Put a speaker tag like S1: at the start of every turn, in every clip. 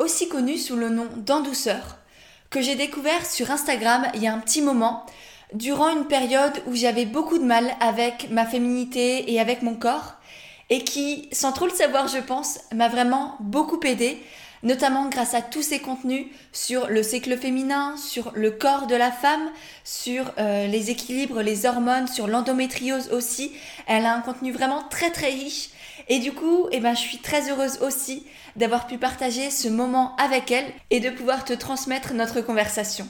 S1: aussi connue sous le nom d'Endouceur, que j'ai découvert sur Instagram il y a un petit moment, durant une période où j'avais beaucoup de mal avec ma féminité et avec mon corps, et qui, sans trop le savoir je pense, m'a vraiment beaucoup aidé notamment grâce à tous ses contenus sur le cycle féminin, sur le corps de la femme, sur euh, les équilibres, les hormones, sur l'endométriose aussi. Elle a un contenu vraiment très très riche. Et du coup, eh ben, je suis très heureuse aussi d'avoir pu partager ce moment avec elle et de pouvoir te transmettre notre conversation.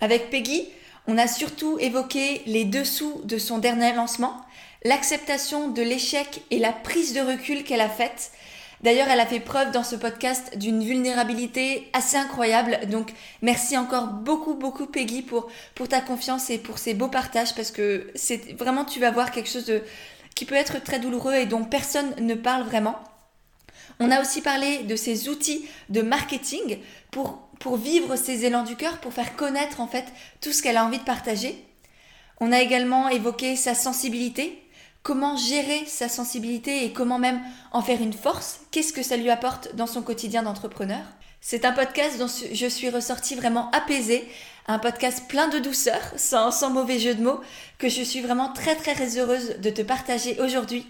S1: Avec Peggy, on a surtout évoqué les dessous de son dernier lancement, l'acceptation de l'échec et la prise de recul qu'elle a faite, D'ailleurs, elle a fait preuve dans ce podcast d'une vulnérabilité assez incroyable. Donc, merci encore beaucoup, beaucoup Peggy pour, pour ta confiance et pour ces beaux partages parce que c'est vraiment, tu vas voir quelque chose de, qui peut être très douloureux et dont personne ne parle vraiment. On a aussi parlé de ces outils de marketing pour, pour vivre ses élans du cœur, pour faire connaître en fait tout ce qu'elle a envie de partager. On a également évoqué sa sensibilité, comment gérer sa sensibilité et comment même en faire une force, qu'est-ce que ça lui apporte dans son quotidien d'entrepreneur? C'est un podcast dont je suis ressortie vraiment apaisée, un podcast plein de douceur, sans, mauvais jeu de mots, que je suis vraiment très très heureuse de te partager aujourd'hui.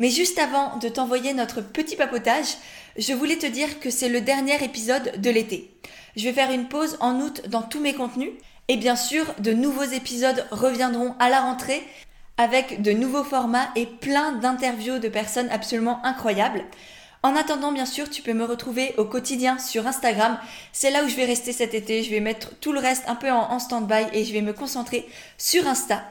S1: Mais juste avant de t'envoyer notre petit papotage, je voulais te dire que c'est le dernier épisode de l'été. Je vais faire une pause en août dans tous mes contenus. Et bien sûr, de nouveaux épisodes reviendront à la rentrée avec de nouveaux formats et plein d'interviews de personnes absolument incroyables. En attendant, bien sûr, tu peux me retrouver au quotidien sur Instagram. C'est là où je vais rester cet été. Je vais mettre tout le reste un peu en, stand-by et je vais me concentrer sur Insta.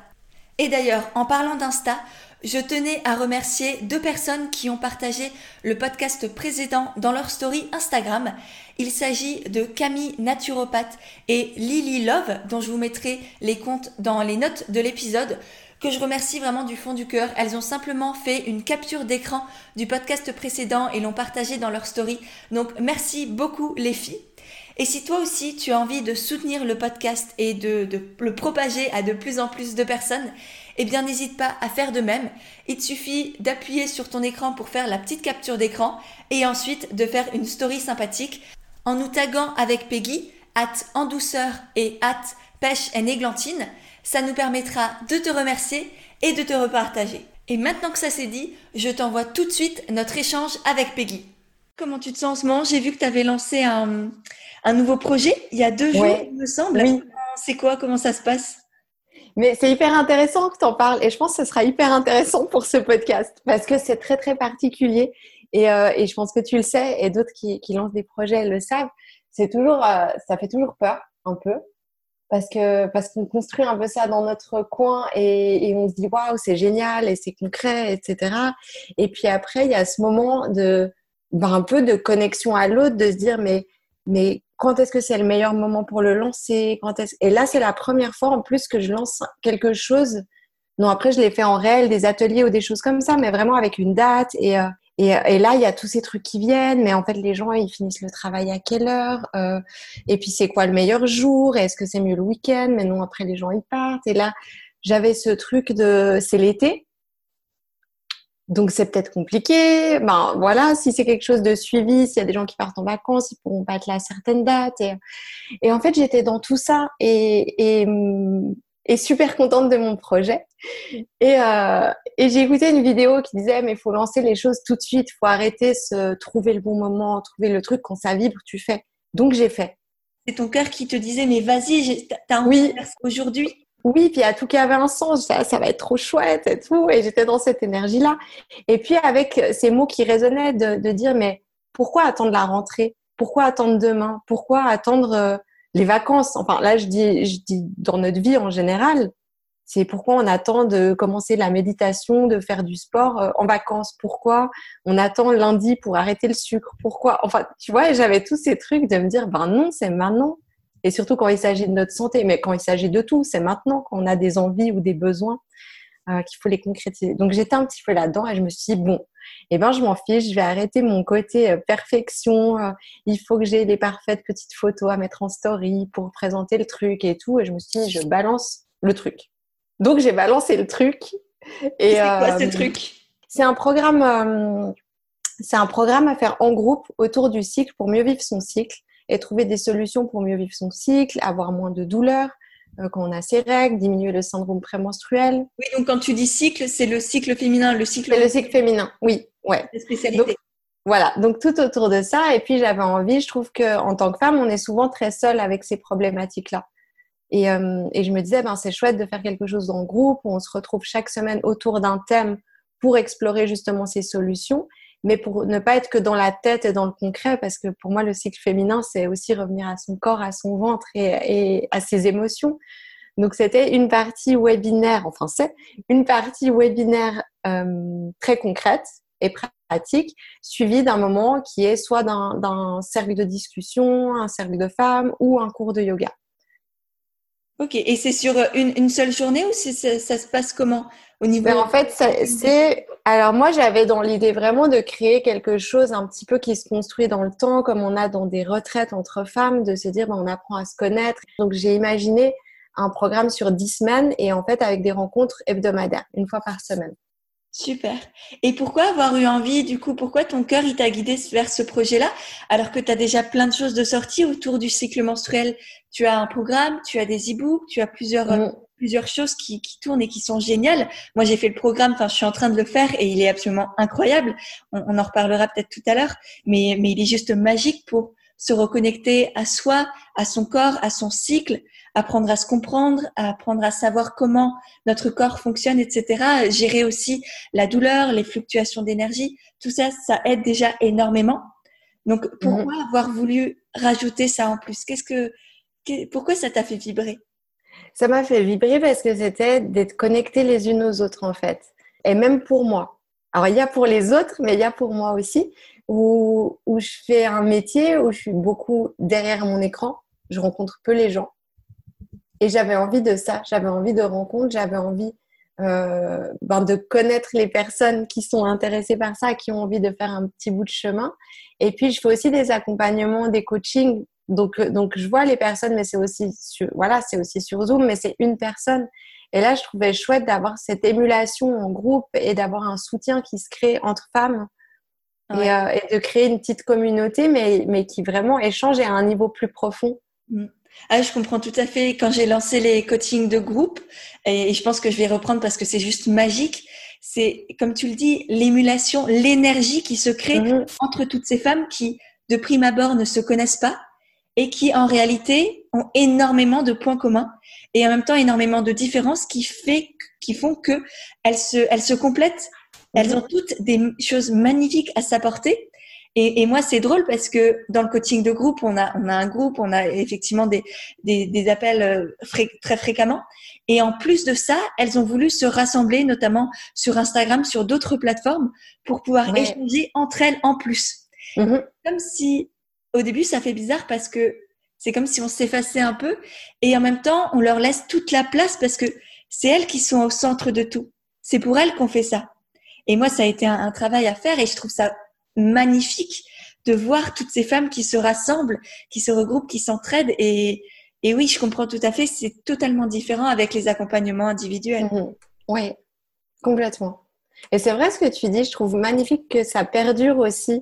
S1: Et d'ailleurs, en parlant d'Insta, je tenais à remercier deux personnes qui ont partagé le podcast précédent dans leur story Instagram. Il s'agit de Camille Naturopathe et Lily Love, dont je vous mettrai les comptes dans les notes de l'épisode que je remercie vraiment du fond du cœur. Elles ont simplement fait une capture d'écran du podcast précédent et l'ont partagé dans leur story. Donc merci beaucoup les filles. Et si toi aussi tu as envie de soutenir le podcast et de, le propager à de plus en plus de personnes, eh bien n'hésite pas à faire de même. Il suffit d'appuyer sur ton écran pour faire la petite capture d'écran et ensuite de faire une story sympathique en nous taguant avec Peggy, at en douceur et at pêche et églantine. Ça nous permettra de te remercier et de te repartager. Et maintenant que ça c'est dit, je t'envoie tout de suite notre échange avec Peggy. Comment tu te sens en ce moment? J'ai vu que tu avais lancé un, nouveau projet il y a deux jours, il me semble. Oui. C'est quoi? Comment ça se passe?
S2: Mais c'est hyper intéressant que tu en parles et je pense que ce sera hyper intéressant pour ce podcast parce que c'est très très particulier et, euh, et, je pense que tu le sais et d'autres qui, qui lancent des projets le savent. C'est toujours, euh, ça fait toujours peur un peu parce que parce qu'on construit un peu ça dans notre coin et, on se dit waouh c'est génial et c'est concret etc et puis après il y a ce moment de ben, un peu de connexion à l'autre de se dire mais mais quand est-ce que c'est le meilleur moment pour le lancer? Quand est et là c'est la première fois en plus que je lance quelque chose. Non après je l'ai fait en réel des ateliers ou des choses comme ça mais vraiment avec une date et euh, et, et, là, il y a tous ces trucs qui viennent, mais en fait, les gens, ils finissent le travail à quelle heure euh, Et puis, c'est quoi le meilleur jour Est-ce que c'est mieux le week-end Mais non, après, les gens, ils partent. Et là, j'avais ce truc de... C'est l'été, donc c'est peut-être compliqué. Ben voilà, si c'est quelque chose de suivi, s'il y a des gens qui partent en vacances, ils pourront pas être là à certaines dates. Et, et en fait, j'étais dans tout ça. Et, et et super contente de mon projet. Et, euh, et j'ai écouté une vidéo qui disait mais il faut lancer les choses tout de suite, il faut arrêter se trouver le bon moment, trouver le truc quand ça vibre, tu fais. Donc j'ai fait.
S1: C'est ton cœur qui te disait mais vas-y, t'as envie oui. de faire aujourd'hui.
S2: Oui, puis à tout cas avait un sens, ça, ça va être trop chouette et tout. Et j'étais dans cette énergie-là. Et puis avec ces mots qui résonnaient de, de dire mais pourquoi attendre la rentrée? Pourquoi attendre demain? Pourquoi attendre euh, les vacances, enfin là je dis, je dis dans notre vie en général, c'est pourquoi on attend de commencer la méditation, de faire du sport euh, en vacances? Pourquoi on attend lundi pour arrêter le sucre? Pourquoi? Enfin, tu vois, j'avais tous ces trucs de me dire, ben non, c'est maintenant. Et surtout quand il s'agit de notre santé, mais quand il s'agit de tout, c'est maintenant qu'on a des envies ou des besoins euh, qu'il faut les concrétiser. Donc j'étais un petit peu là-dedans et je me suis dit, bon, eh ben je m'en fiche, je vais arrêter mon côté euh, perfection. il faut que j'ai les parfaites petites photos à mettre en story pour présenter le truc et tout. Et je me suis dit, je balance le truc. Donc j'ai balancé le truc.
S1: Et c'est quoi ce euh, truc?
S2: C'est un programme. Euh, c'est un programme à faire en groupe autour du cycle pour mieux vivre son cycle et trouver des solutions pour mieux vivre son cycle, avoir moins de douleurs euh, quand on a ses règles, diminuer le syndrome prémenstruel.
S1: Oui, donc quand tu dis cycle, c'est le cycle féminin, le cycle.
S2: C'est le cycle féminin, oui, ouais.
S1: Spécialité.
S2: voilà, donc tout autour de ça. Et puis j'avais envie, je trouve que en tant que femme, on est souvent très seule avec ces problématiques-là. Euh, et, je me disais, ben, c'est chouette de faire quelque chose en groupe, où on se retrouve chaque semaine autour d'un thème pour explorer justement ces solutions, mais pour ne pas être que dans la tête et dans le concret, parce que pour moi, le cycle féminin, c'est aussi revenir à son corps, à son ventre et, à ses émotions. Donc, c'était une partie webinaire, enfin, c'est une partie webinaire euh, très concrète et pratique, suivie d'un moment qui est soit d'un cercle de discussion, un cercle de femmes ou un cours de yoga.
S1: Ok, et c'est sur une, seule journée ou ça, ça, se passe comment au niveau
S2: ben, En fait, c'est. Alors, moi, j'avais dans l'idée vraiment de créer quelque chose un petit peu qui se construit dans le temps, comme on a dans des retraites entre femmes, de se dire, ben, on apprend à se connaître. Donc, j'ai imaginé un programme sur dix semaines et en fait, avec des rencontres hebdomadaires, une fois par semaine.
S1: Super. Et pourquoi avoir eu envie, du coup, pourquoi ton cœur il t'a guidé vers ce projet-là, alors que tu as déjà plein de choses de sortie autour du cycle menstruel? Tu as un programme, tu as des e-books, tu as plusieurs, euh, mm. plusieurs choses qui, qui, tournent et qui sont géniales. Moi, j'ai fait le programme, enfin, je suis en train de le faire et il est absolument incroyable. On, on en reparlera peut-être tout à l'heure, mais, mais il est juste magique pour se reconnecter à soi, à son corps, à son cycle, apprendre à se comprendre, apprendre à savoir comment notre corps fonctionne, etc. Gérer aussi la douleur, les fluctuations d'énergie, tout ça, ça aide déjà énormément. Donc, pourquoi mhm. avoir voulu rajouter ça en plus? Qu'est-ce que, pourquoi ça t'a fait vibrer?
S2: Ça m'a fait vibrer parce que c'était d'être connectés les unes aux autres en fait, et même pour moi. Alors, il y a pour les autres, mais il y a pour moi aussi, où, je fais un métier où je suis beaucoup derrière mon écran, je rencontre peu les gens. Et j'avais envie de ça, j'avais envie de rencontres, j'avais envie euh, ben de connaître les personnes qui sont intéressées par ça, qui ont envie de faire un petit bout de chemin. Et puis, je fais aussi des accompagnements, des coachings. Donc, euh, donc je vois les personnes, mais c'est aussi sur, voilà, c'est aussi sur Zoom, mais c'est une personne. Et là, je trouvais chouette d'avoir cette émulation en groupe et d'avoir un soutien qui se crée entre femmes et, euh, et, de créer une petite communauté, mais, mais qui vraiment échange à un niveau plus profond.
S1: Mm. Ah, je comprends tout à fait. Quand j'ai lancé les coachings de groupe, et je pense que je vais reprendre parce que c'est juste magique, c'est, comme tu le dis, l'émulation, l'énergie qui se crée mhm. entre toutes ces femmes qui, de prime abord, ne se connaissent pas et qui, en réalité, ont énormément de points communs et en même temps énormément de différences qui, fait, qui font que elles se, elles se complètent. Elles ont toutes des choses magnifiques à s'apporter et, et moi, c'est drôle parce que dans le coaching de groupe, on a, on a un groupe, on a effectivement des, des, des appels euh, très fréquemment. Et en plus de ça, elles ont voulu se rassembler, notamment sur Instagram, sur d'autres plateformes, pour pouvoir échanger entre elles en plus. Mm-hmm. Comme si, au début, ça fait bizarre parce que c'est comme si on s'effaçait un peu et en même temps, on leur laisse toute la place parce que c'est elles qui sont au centre de tout. C'est pour elles qu'on fait ça. Et moi, ça a été un, un, travail à faire et je trouve ça magnifique de voir toutes ces femmes qui se rassemblent, qui se regroupent, qui s'entraident. Et, et oui, je comprends tout à fait, c'est totalement différent avec les accompagnements individuels.
S2: Mhm. Oui, complètement. Et c'est vrai ce que tu dis, je trouve magnifique que ça perdure aussi.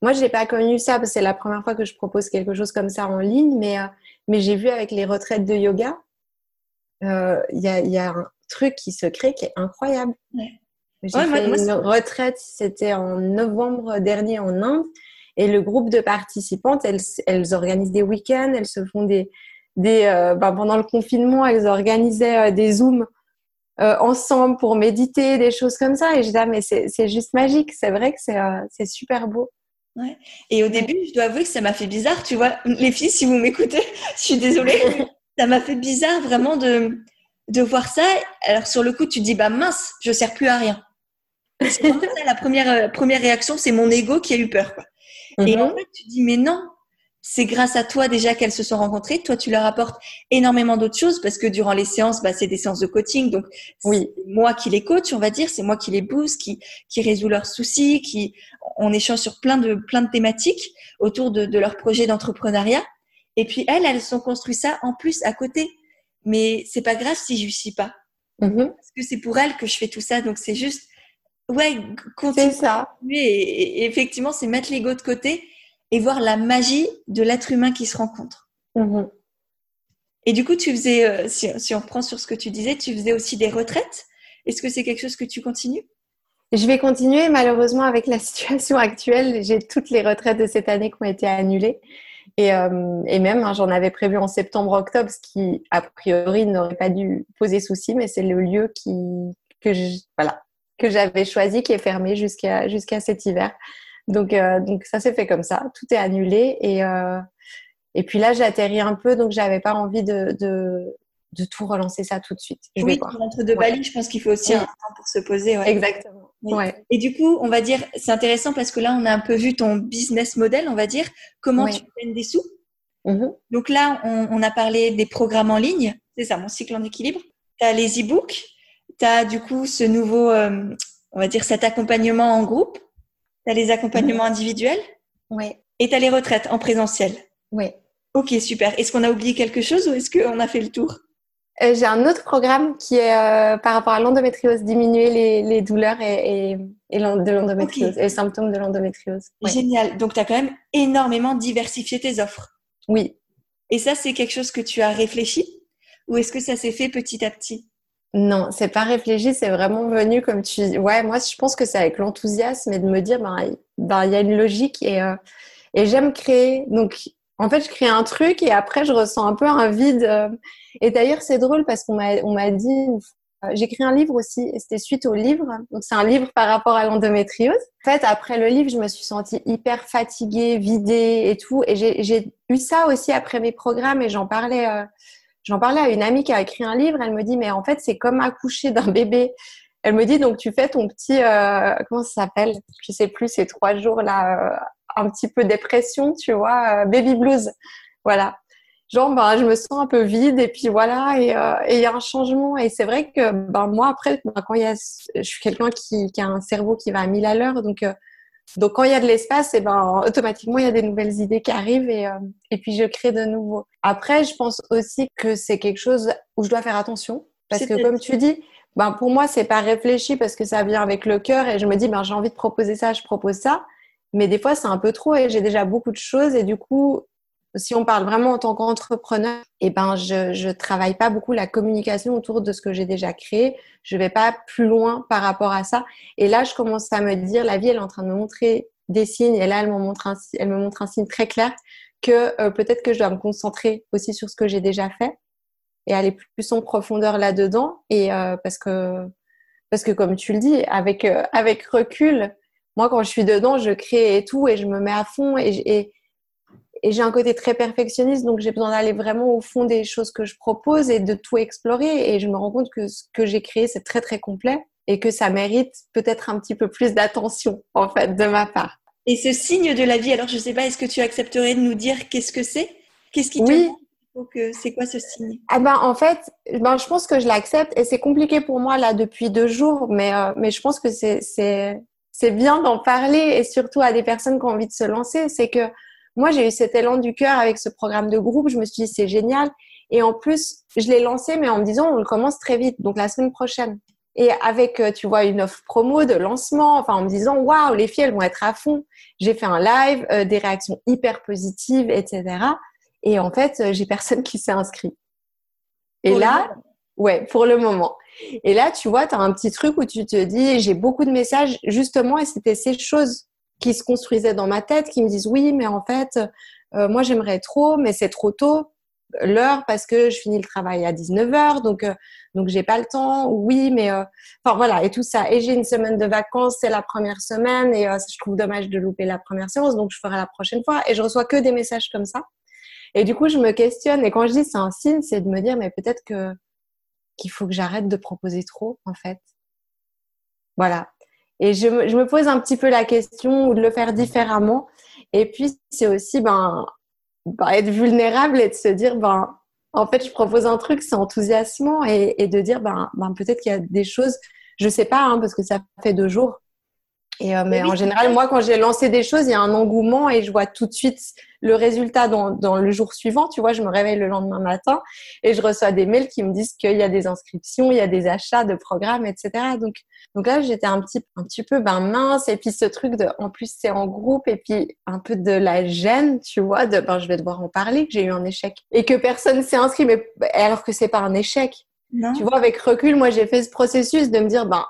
S2: Moi, je n'ai pas connu ça parce que c'est la première fois que je propose quelque chose comme ça en ligne, mais, euh, mais j'ai vu avec les retraites de yoga, euh, il y, a, y, a, un truc qui se crée qui est incroyable. J'ai fait une retraite, c'était en novembre dernier en Inde. Et le groupe de participantes, elles, elles organisent des week-ends, elles se font des... des euh, ben, pendant le confinement, elles organisaient euh, des Zooms euh, ensemble pour méditer, des choses comme ça. Et je disais, ah, mais c'est juste magique. C'est vrai que c'est super beau.
S1: Ouais. Et au début, je dois avouer que ça m'a fait bizarre. Tu vois, les filles, si vous m'écoutez, je suis désolée. ça m'a fait bizarre vraiment de de voir ça. Alors sur le coup, tu te dis bah mince, je sers plus à rien. C'est la première euh, première réaction, c'est mon ego qui a eu peur. Quoi. Et en mhm. fait, tu dis mais non, c'est grâce à toi déjà qu'elles se sont rencontrées. Toi, tu leur apportes énormément d'autres choses parce que durant les séances, bah, c'est des séances de coaching. Donc, oui, moi qui les coach, on va dire, c'est moi qui les booste, qui, qui résout leurs soucis, qui, on échange sur plein de, plein de thématiques autour de, de leur projet d'entrepreneuriat. Et puis, elles, elles ont construit ça en plus à côté. Mais c'est pas grave si je suis pas. Mm-hmm. Parce que c'est pour elles que je fais tout ça. Donc, c'est juste, ouais, continuer. ça. et effectivement, c'est mettre l'ego de côté et voir la magie de l'être humain qui se rencontre. Mhm. Et du coup, tu faisais, euh, si, on reprend sur ce que tu disais, tu faisais aussi des retraites. Est-ce que c'est quelque chose que tu continues?
S2: Je vais continuer. Malheureusement, avec la situation actuelle, j'ai toutes les retraites de cette année qui ont été annulées. Et, euh, même, hein, j'en avais prévu en septembre-octobre, ce qui, a priori, n'aurait pas dû poser souci, mais c'est le lieu qui, que voilà, que j'avais choisi qui est fermé jusqu'à jusqu'à cet hiver. Donc, euh, donc ça s'est fait comme ça. Tout est annulé. Et, euh, et puis là, j'atterris un peu, donc j'avais pas envie de, de, de, tout relancer ça tout de suite.
S1: Je oui, entre deux Bali, je pense qu'il faut aussi un temps pour se poser.
S2: Ouais. Exactement. Ouais.
S1: Et du coup, on va dire, c'est intéressant parce que là, on a un peu vu ton business model, on va dire, comment tu gagnes des sous? Mm-hmm. Donc là, on, on, a parlé des programmes en ligne, c'est ça, mon cycle en équilibre. Tu as les e-books, tu as du coup ce nouveau, euh, on va dire, cet accompagnement en groupe. Tu as les accompagnements individuels
S2: Oui.
S1: Et tu as les retraites en présentiel
S2: Oui.
S1: Ok, super. Est-ce qu'on a oublié quelque chose ou est-ce qu'on a fait le tour?
S2: Euh, J'ai un autre programme qui est euh, par rapport à l'endométriose, diminuer les, douleurs et, et, de l'endométriose, et les symptômes de l'endométriose.
S1: Génial. Donc, tu as quand même énormément diversifié tes offres.
S2: Oui.
S1: Et ça, c'est quelque chose que tu as réfléchi ou est-ce que ça s'est fait petit à petit?
S2: Non, c'est pas réfléchi, c'est vraiment venu comme tu. Ouais, moi je pense que c'est avec l'enthousiasme et de me dire, ben, ben il y a une logique et, euh, et j'aime créer. Donc en fait, je crée un truc et après je ressens un peu un vide. Euh. Et d'ailleurs, c'est drôle parce qu'on m'a dit, j'ai écrit un livre aussi c'était suite au livre. Donc c'est un livre par rapport à l'endométriose. En fait, après le livre, je me suis sentie hyper fatiguée, vidée et tout. Et j'ai eu ça aussi après mes programmes et j'en parlais. Euh, J'en parlais à une amie qui a écrit un livre. Elle me dit, mais en fait, c'est comme accoucher d'un bébé. Elle me dit, donc tu fais ton petit, euh, comment ça s'appelle? Je sais plus, ces trois jours là, euh, un petit peu dépression, tu vois, euh, baby blues. Voilà. Genre, ben, je me sens un peu vide et puis voilà, et il y a un changement. Et c'est vrai que ben, moi, après, ben, quand il y a, je suis quelqu'un qui, qui, a un cerveau qui va à mille à l'heure, donc donc quand il y a de l'espace, et eh ben automatiquement il y a des nouvelles idées qui arrivent et, euh, et puis je crée de nouveau. Après, je pense aussi que c'est quelque chose où je dois faire attention parce que comme tu dis, ben pour moi c'est pas réfléchi parce que ça vient avec le cœur et je me dis ben j'ai envie de proposer ça, je propose ça. Mais des fois c'est un peu trop et j'ai déjà beaucoup de choses et du coup si on parle vraiment en tant qu'entrepreneur, eh ben, je ne travaille pas beaucoup la communication autour de ce que j'ai déjà créé. Je vais pas plus loin par rapport à ça. Et là, je commence à me dire, la vie, elle est en train de me montrer des signes. Et là, elle me montre un, elle me montre un signe très clair que euh, peut-être que je dois me concentrer aussi sur ce que j'ai déjà fait et aller plus en profondeur là-dedans. Et euh, parce que, parce que comme tu le dis, avec, euh, avec recul, moi, quand je suis dedans, je crée et tout et je me mets à fond et, et et j'ai un côté très perfectionniste, donc j'ai besoin d'aller vraiment au fond des choses que je propose et de tout explorer. Et je me rends compte que ce que j'ai créé, c'est très très complet et que ça mérite peut-être un petit peu plus d'attention, en fait, de ma part.
S1: Et ce signe de la vie, alors je ne sais pas, est-ce que tu accepterais de nous dire qu'est-ce que c'est? Qu'est-ce qui te oui. c'est quoi ce signe?
S2: Ah ben, En fait, ben, je pense que je l'accepte et c'est compliqué pour moi là depuis deux jours, mais, euh, mais je pense que c'est bien d'en parler et surtout à des personnes qui ont envie de se lancer. C'est que moi, j'ai eu cet élan du cœur avec ce programme de groupe. Je me suis dit, c'est génial. Et en plus, je l'ai lancé, mais en me disant, on le commence très vite, donc la semaine prochaine. Et avec, euh, tu vois, une offre promo de lancement, enfin, en me disant, waouh, les filles, elles vont être à fond. J'ai fait un live, euh, des réactions hyper positives, etc. Et en fait, euh, j'ai personne qui s'est inscrit. Et là, ouais, pour le moment. Et là, tu vois, tu as un petit truc où tu te dis, j'ai beaucoup de messages, justement, et c'était ces choses qui se construisaient dans ma tête, qui me disent oui, mais en fait, euh, moi j'aimerais trop, mais c'est trop tôt l'heure parce que je finis le travail à 19h, donc euh, donc j'ai pas le temps. Oui, mais euh, enfin voilà et tout ça. Et j'ai une semaine de vacances, c'est la première semaine et je trouve dommage de louper la première séance, donc je ferai la prochaine fois. Et je reçois que des messages comme ça. Et du coup, je me questionne. Et quand je dis c'est un signe, c'est de me dire mais peut-être que qu'il faut que j'arrête de proposer trop, en fait. Voilà. Et je, me pose un petit peu la question ou de le faire différemment. Et puis, c'est aussi ben, ben, être vulnérable et de se dire, ben, en fait, je propose un truc, c'est enthousiasmant et, de dire, ben, ben peut-être qu'il y a des choses, je sais pas, hein, parce que ça fait deux jours, et, euh, mais en général, moi, quand j'ai lancé des choses, il y a un engouement et je vois tout de suite le résultat dans, dans, le jour suivant. Tu vois, je me réveille le lendemain matin et je reçois des mails qui me disent qu'il y a des inscriptions, il y a des achats de programmes, etc. Donc, donc là, j'étais un petit, un petit peu ben mince. Et puis ce truc de, en plus, c'est en groupe et puis un peu de la gêne, tu vois, de ben je vais devoir en parler que j'ai eu un échec et que personne s'est inscrit, mais alors que c'est pas un échec. Non. Tu vois, avec recul, moi, j'ai fait ce processus de me dire, ben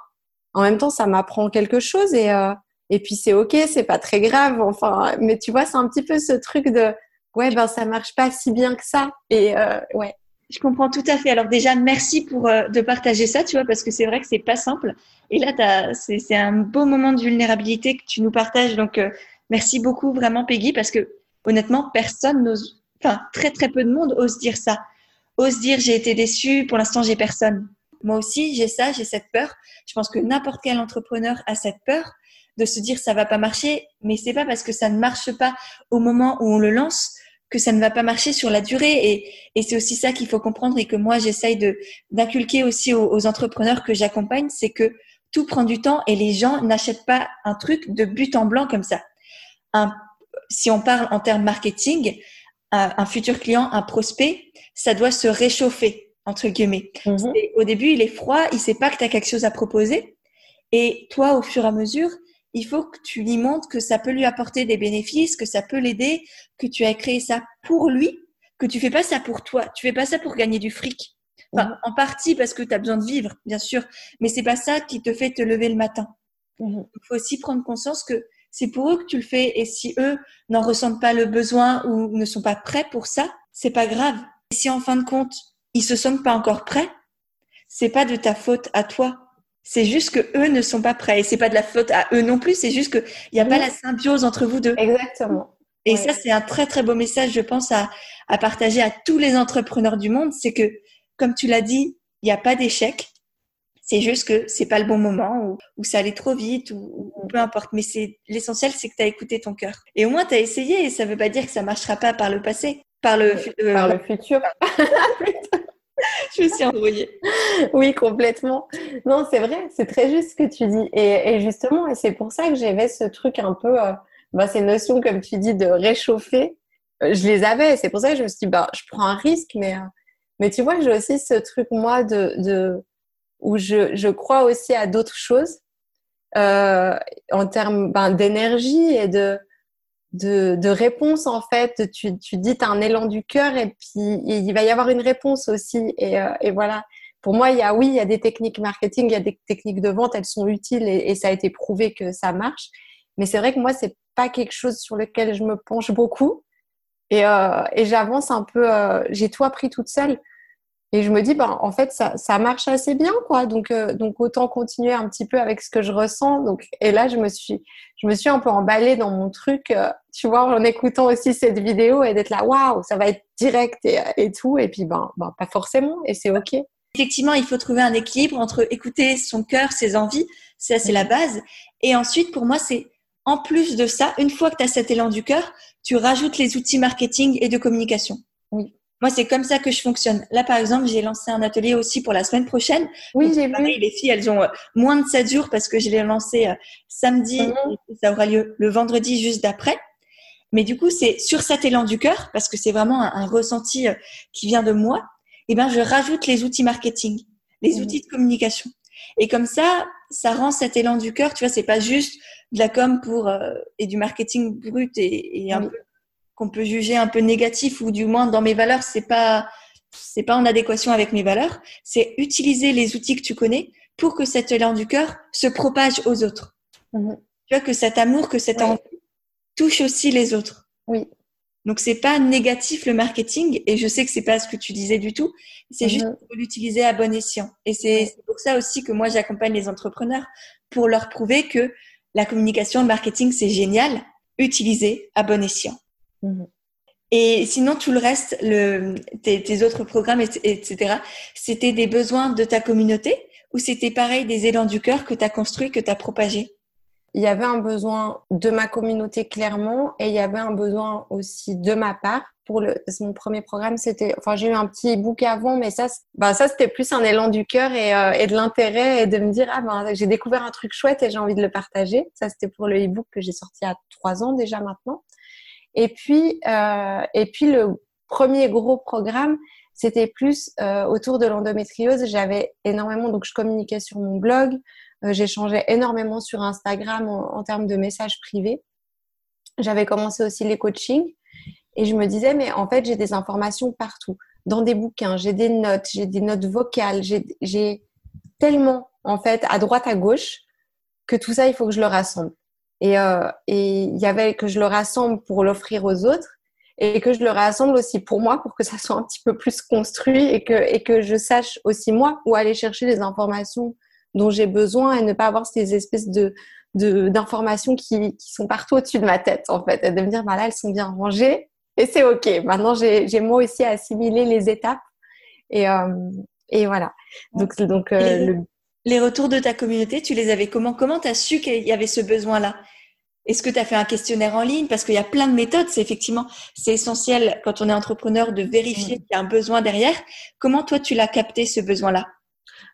S2: en même temps, ça m'apprend quelque chose et, euh, et puis c'est ok, c'est pas très grave. Enfin, mais tu vois, c'est un petit peu ce truc de ouais, ben ça marche pas si bien que ça. Et euh, ouais.
S1: Je comprends tout à fait. Alors déjà, merci pour euh, de partager ça, tu vois, parce que c'est vrai que c'est pas simple. Et là, c'est un beau moment de vulnérabilité que tu nous partages. Donc merci beaucoup vraiment, Peggy, parce que honnêtement, personne n'ose, enfin très très peu de monde ose dire ça. Ose dire j'ai été déçu. Pour l'instant, j'ai personne. Moi aussi, j'ai ça, j'ai cette peur. Je pense que n'importe quel entrepreneur a cette peur de se dire ça va pas marcher, mais c'est pas parce que ça ne marche pas au moment où on le lance que ça ne va pas marcher sur la durée. Et, et c'est aussi ça qu'il faut comprendre et que moi j'essaye de d'inculquer aussi aux, entrepreneurs que j'accompagne, c'est que tout prend du temps et les gens n'achètent pas un truc de but en blanc comme ça. Un, si on parle en termes marketing, un futur client, un prospect, ça doit se réchauffer entre guillemets. Mhm. Au début, il est froid, il sait pas que tu as quelque chose à proposer. Et toi, au fur et à mesure, il faut que tu lui montres que ça peut lui apporter des bénéfices, que ça peut l'aider, que tu as créé ça pour lui, que tu fais pas ça pour toi. Tu fais pas ça pour gagner du fric. Enfin, mhm. en partie parce que tu as besoin de vivre, bien sûr, mais c'est pas ça qui te fait te lever le matin. Mhm. Il faut aussi prendre conscience que c'est pour eux que tu le fais et si eux n'en ressentent pas le besoin ou ne sont pas prêts pour ça, c'est pas grave. Et si en fin de compte, ils se sentent pas encore prêts, c'est pas de ta faute à toi. C'est juste que eux ne sont pas prêts et c'est pas de la faute à eux non plus. C'est juste qu'il n'y a pas la symbiose entre vous deux.
S2: Exactement.
S1: Et ça, c'est un très très beau message, je pense, à, à partager à tous les entrepreneurs du monde. C'est que, comme tu l'as dit, il n'y a pas d'échec. C'est juste que c'est pas le bon moment ou, ça allait trop vite ou, peu importe. Mais c'est l'essentiel, c'est que tu as écouté ton cœur. Et au moins, tu as essayé et ça veut pas dire que ça marchera pas par le passé. Par le,
S2: euh, par le futur.
S1: je suis embrouillée.
S2: Oui, complètement. Non, c'est vrai, c'est très juste ce que tu dis. Et, justement, et c'est pour ça que j'avais ce truc un peu, euh, bah, ces notions, comme tu dis, de réchauffer. Euh, je les avais. C'est pour ça que je me suis dit, bah, je prends un risque, mais, euh, mais tu vois, j'ai aussi ce truc, moi, de, de où je, je crois aussi à d'autres choses en termes ben, d'énergie et de de, de réponse en fait. Tu, tu dis, tu as un élan du cœur et puis il va y avoir une réponse aussi. Et, euh, et, voilà. Pour moi, il y a oui, il y a des techniques marketing, il y a des techniques de vente, elles sont utiles et, ça a été prouvé que ça marche. Mais c'est vrai que moi, c'est pas quelque chose sur lequel je me penche beaucoup. Et, euh, et j'avance un peu, euh, j'ai tout appris toute seule. Et je me dis, ben, en fait, ça, ça marche assez bien, quoi. Donc, euh, donc, autant continuer un petit peu avec ce que je ressens. Donc, et là, je me suis, je me suis un peu emballée dans mon truc, euh, tu vois, en écoutant aussi cette vidéo et d'être là, waouh, ça va être direct et, et tout. Et puis, ben, ben, pas forcément. Et c'est OK.
S1: Effectivement, il faut trouver un équilibre entre écouter son cœur, ses envies. Ça, c'est la base. Et ensuite, pour moi, c'est en plus de ça, une fois que tu as cet élan du cœur, tu rajoutes les outils marketing et de communication. Moi, c'est comme ça que je fonctionne. Là, par exemple, j'ai lancé un atelier aussi pour la semaine prochaine.
S2: Oui, j'ai vu.
S1: Les filles, elles ont euh, moins de 7 jours parce que je l'ai lancé euh, samedi mhm. et ça aura lieu le vendredi juste d'après. Mais du coup, c'est sur cet élan du cœur parce que c'est vraiment un, ressenti euh, qui vient de moi. Et eh ben, je rajoute les outils marketing, les mhm. outils de communication. Et comme ça, ça rend cet élan du cœur. Tu vois, c'est pas juste de la com pour et du marketing brut et, un peu qu'on peut juger un peu négatif ou du moins dans mes valeurs, c'est pas c'est pas en adéquation avec mes valeurs, c'est utiliser les outils que tu connais pour que cet élan du cœur se propage aux autres. Mhm. Tu vois que cet amour, que cette envie touche aussi les autres.
S2: Oui.
S1: Donc c'est pas négatif le marketing et je sais que c'est pas ce que tu disais du tout. C'est juste mhm. pour l'utiliser à bon escient. Et c'est pour ça aussi que moi j'accompagne les entrepreneurs pour leur prouver que la communication, le marketing c'est génial, utilisé à bon escient. Mhm. Et sinon, tout le reste, le, tes, autres programmes, etc., c'était des besoins de ta communauté ou c'était pareil des élans du cœur que tu as construit, que tu as propagé
S2: Il y avait un besoin de ma communauté clairement et il y avait un besoin aussi de ma part. Pour le, mon premier programme, c'était, enfin, j'ai eu un petit book avant, mais ça, bah, ça c'était plus un élan du cœur et, euh, et de l'intérêt et de me dire, ah ben, j'ai découvert un truc chouette et j'ai envie de le partager. Ça, c'était pour le e-book que j'ai sorti a trois ans déjà maintenant. Et puis, euh, et puis le premier gros programme, c'était plus euh, autour de l'endométriose. J'avais énormément, donc je communiquais sur mon blog, euh, j'échangeais énormément sur Instagram en, termes de messages privés. J'avais commencé aussi les coachings et je me disais, mais en fait, j'ai des informations partout, dans des bouquins, j'ai des notes, j'ai des notes vocales, j'ai tellement, en fait, à droite, à gauche, que tout ça, il faut que je le rassemble. Et euh, il y avait que je le rassemble pour l'offrir aux autres et que je le rassemble aussi pour moi pour que ça soit un petit peu plus construit et que, et que je sache aussi moi où aller chercher les informations dont j'ai besoin et ne pas avoir ces espèces de d'informations qui, qui, sont partout au-dessus de ma tête en fait. Et de me dire bah là elles sont bien rangées et c'est ok. Maintenant j'ai moi aussi assimiler les étapes et, euh, et voilà. Donc donc
S1: euh, le... les retours de ta communauté tu les avais comment? Comment tu as su qu'il y avait ce besoin là est-ce que tu as fait un questionnaire en ligne? Parce qu'il y a plein de méthodes. C'est effectivement, c'est essentiel quand on est entrepreneur de vérifier mm. qu'il y a un besoin derrière. Comment toi, tu l'as capté, ce besoin-là?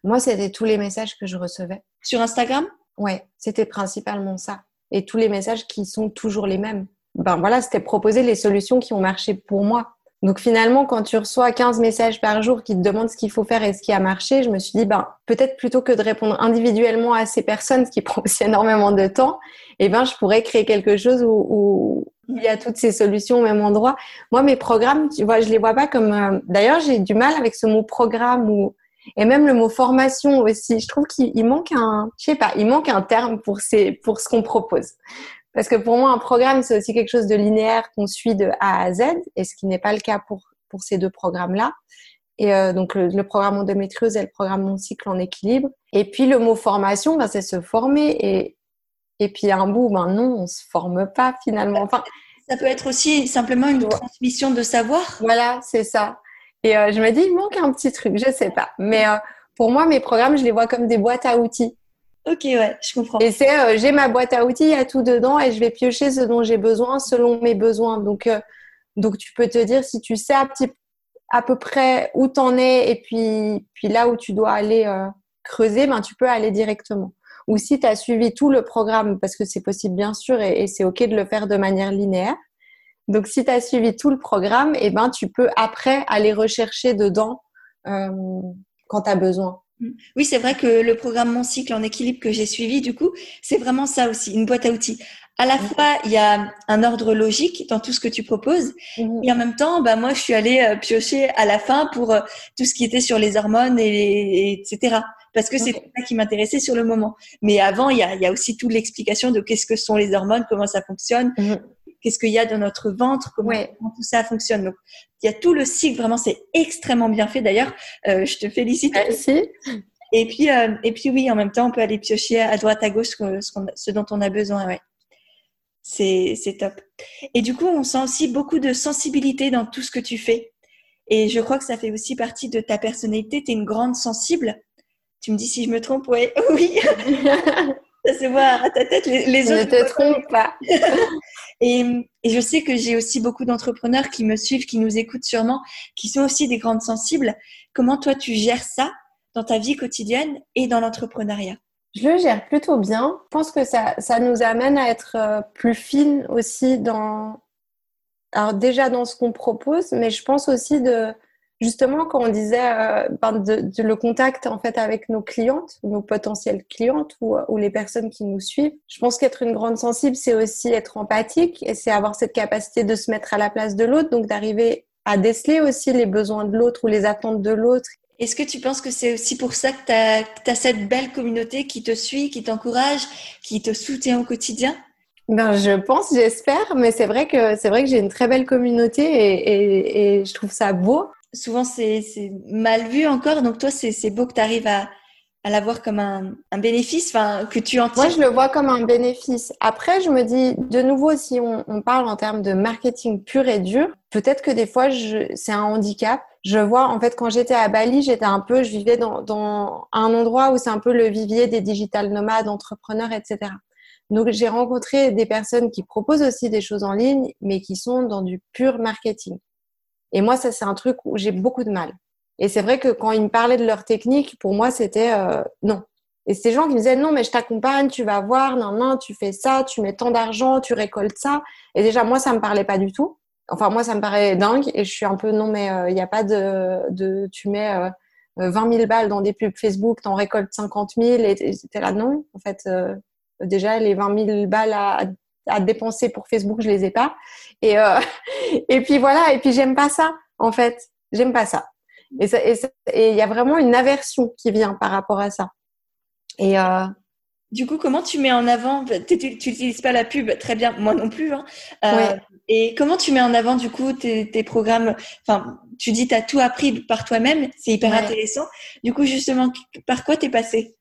S2: Moi, c'était tous les messages que je recevais.
S1: Sur Instagram?
S2: Ouais, c'était principalement ça. Et tous les messages qui sont toujours les mêmes. Ben voilà, c'était proposer les solutions qui ont marché pour moi. Donc finalement, quand tu reçois 15 messages par jour qui te demandent ce qu'il faut faire et ce qui a marché, je me suis dit, ben, peut-être plutôt que de répondre individuellement à ces personnes, ce qui prend aussi énormément de temps, eh ben, je pourrais créer quelque chose où, où il y a toutes ces solutions au même endroit. Moi, mes programmes, tu vois, je les vois pas comme. Euh, d'ailleurs, j'ai du mal avec ce mot programme ou et même le mot formation aussi. Je trouve qu'il manque un, je sais pas, il manque un terme pour ces, pour ce qu'on propose. Parce que pour moi, un programme, c'est aussi quelque chose de linéaire qu'on suit de A à Z, et ce qui n'est pas le cas pour, pour ces deux programmes-là. Et euh, donc, le, programme endométriose et le programme Mon cycle en équilibre. Et puis, le mot formation, ben, c'est se former. Et, et puis, un bout, ben non, on se forme pas finalement. Enfin,
S1: ça peut être aussi simplement une transmission de savoir.
S2: Voilà, c'est ça. Et euh, je me dis, il manque un petit truc, je sais pas. Mais euh, pour moi, mes programmes, je les vois comme des boîtes à outils.
S1: Ok, ouais, je comprends.
S2: Et c'est, euh, j'ai ma boîte à outils, il y a tout dedans et je vais piocher ce dont j'ai besoin selon mes besoins. Donc, euh, donc tu peux te dire si tu sais à, peu près où t'en es et puis, puis là où tu dois aller euh, creuser, ben, tu peux aller directement. Ou si tu as suivi tout le programme, parce que c'est possible bien sûr et, c'est ok de le faire de manière linéaire. Donc, si tu as suivi tout le programme, et eh ben, tu peux après aller rechercher dedans quand tu as besoin.
S1: Mm. Oui, c'est vrai que le programme Mon cycle en équilibre que j'ai suivi, du coup, c'est vraiment ça aussi, une boîte à outils. À la fois, il y a un ordre logique dans tout ce que tu proposes, mm. et en même temps, bah, moi, je suis allée euh, piocher à la fin pour euh, tout ce qui était sur les hormones, et, etc. Parce que c'est ça qui m'intéressait sur le moment. Mais avant, il y a, il y a aussi toute l'explication de qu'est-ce que sont les hormones, comment ça fonctionne, qu'est-ce qu'il y a dans notre ventre, comment, tout ça fonctionne. Donc, il y a tout le cycle, vraiment, c'est extrêmement bien fait. D'ailleurs, euh, je te félicite.
S2: Merci.
S1: Et puis, euh, et puis oui, en même temps, on peut aller piocher à droite, à gauche ce, ce dont on a besoin. Ouais. C'est, top. Et du coup, on sent aussi beaucoup de sensibilité dans tout ce que tu fais. Et je crois que ça fait aussi partie de ta personnalité. Tu es une grande sensible. Tu me dis si je me trompe, ouais. oui. ça se voit à ta tête. Les, autres.
S2: Ne te trompe pas.
S1: et, je sais que j'ai aussi beaucoup d'entrepreneurs qui me suivent, qui nous écoutent sûrement, qui sont aussi des grandes sensibles. Comment toi tu gères ça dans ta vie quotidienne et dans l'entrepreneuriat?
S2: Je le gère plutôt bien. Je pense que ça, ça nous amène à être euh, plus fine aussi dans. Alors, déjà dans ce qu'on propose, mais je pense aussi de justement, quand on disait euh, ben, de, le contact en fait avec nos clientes, nos potentielles clientes ou, ou les personnes qui nous suivent, je pense qu'être une grande sensible, c'est aussi être empathique et c'est avoir cette capacité de se mettre à la place de l'autre, donc d'arriver à déceler aussi les besoins de l'autre ou les attentes de l'autre.
S1: Est-ce que tu penses que c'est aussi pour ça que tu as, cette belle communauté qui te suit, qui t'encourage, qui te soutient au quotidien?
S2: Ben, je pense, j'espère, mais c'est vrai que c'est vrai que j'ai une très belle communauté et, et je trouve ça beau
S1: souvent c'est mal vu encore. Donc toi, c'est beau que tu arrives à, à l'avoir comme un, un bénéfice, enfin que tu en
S2: Moi, je le vois comme un bénéfice. Après, je me dis, de nouveau, si on, on parle en termes de marketing pur et dur, peut-être que des fois, c'est un handicap. Je vois, en fait, quand j'étais à Bali, j'étais un peu, je vivais dans, dans un endroit où c'est un peu le vivier des digital nomades, entrepreneurs, etc. Donc, j'ai rencontré des personnes qui proposent aussi des choses en ligne, mais qui sont dans du pur marketing. Et moi, ça, c'est un truc où j'ai beaucoup de mal. Et c'est vrai que quand ils me parlaient de leur technique, pour moi, c'était euh, non. Et ces gens qui me disaient non, mais je t'accompagne, tu vas voir, non, non, tu fais ça, tu mets tant d'argent, tu récoltes ça. Et déjà, moi, ça me parlait pas du tout. Enfin, moi, ça me paraît dingue. Et je suis un peu non, mais euh, il n'y a pas de, tu mets euh, 20 000 balles dans des pubs Facebook, t'en récoltes 50 000. Et c'était là, non. En fait, euh, déjà, les 20 000 balles à, à, dépenser pour Facebook, je les ai pas. Et, euh, et puis voilà. Et puis, j'aime pas ça, en fait. J'aime pas ça. Et il y a vraiment une aversion qui vient par rapport à ça.
S1: Et euh, du coup, comment tu mets en avant Tu n'utilises pas la pub, très bien, moi non plus. Hein. Euh, et comment tu mets en avant du coup tes, tes programmes Enfin, tu dis tu as tout appris par toi-même, c'est hyper intéressant. Du coup, justement, par quoi t'es passé?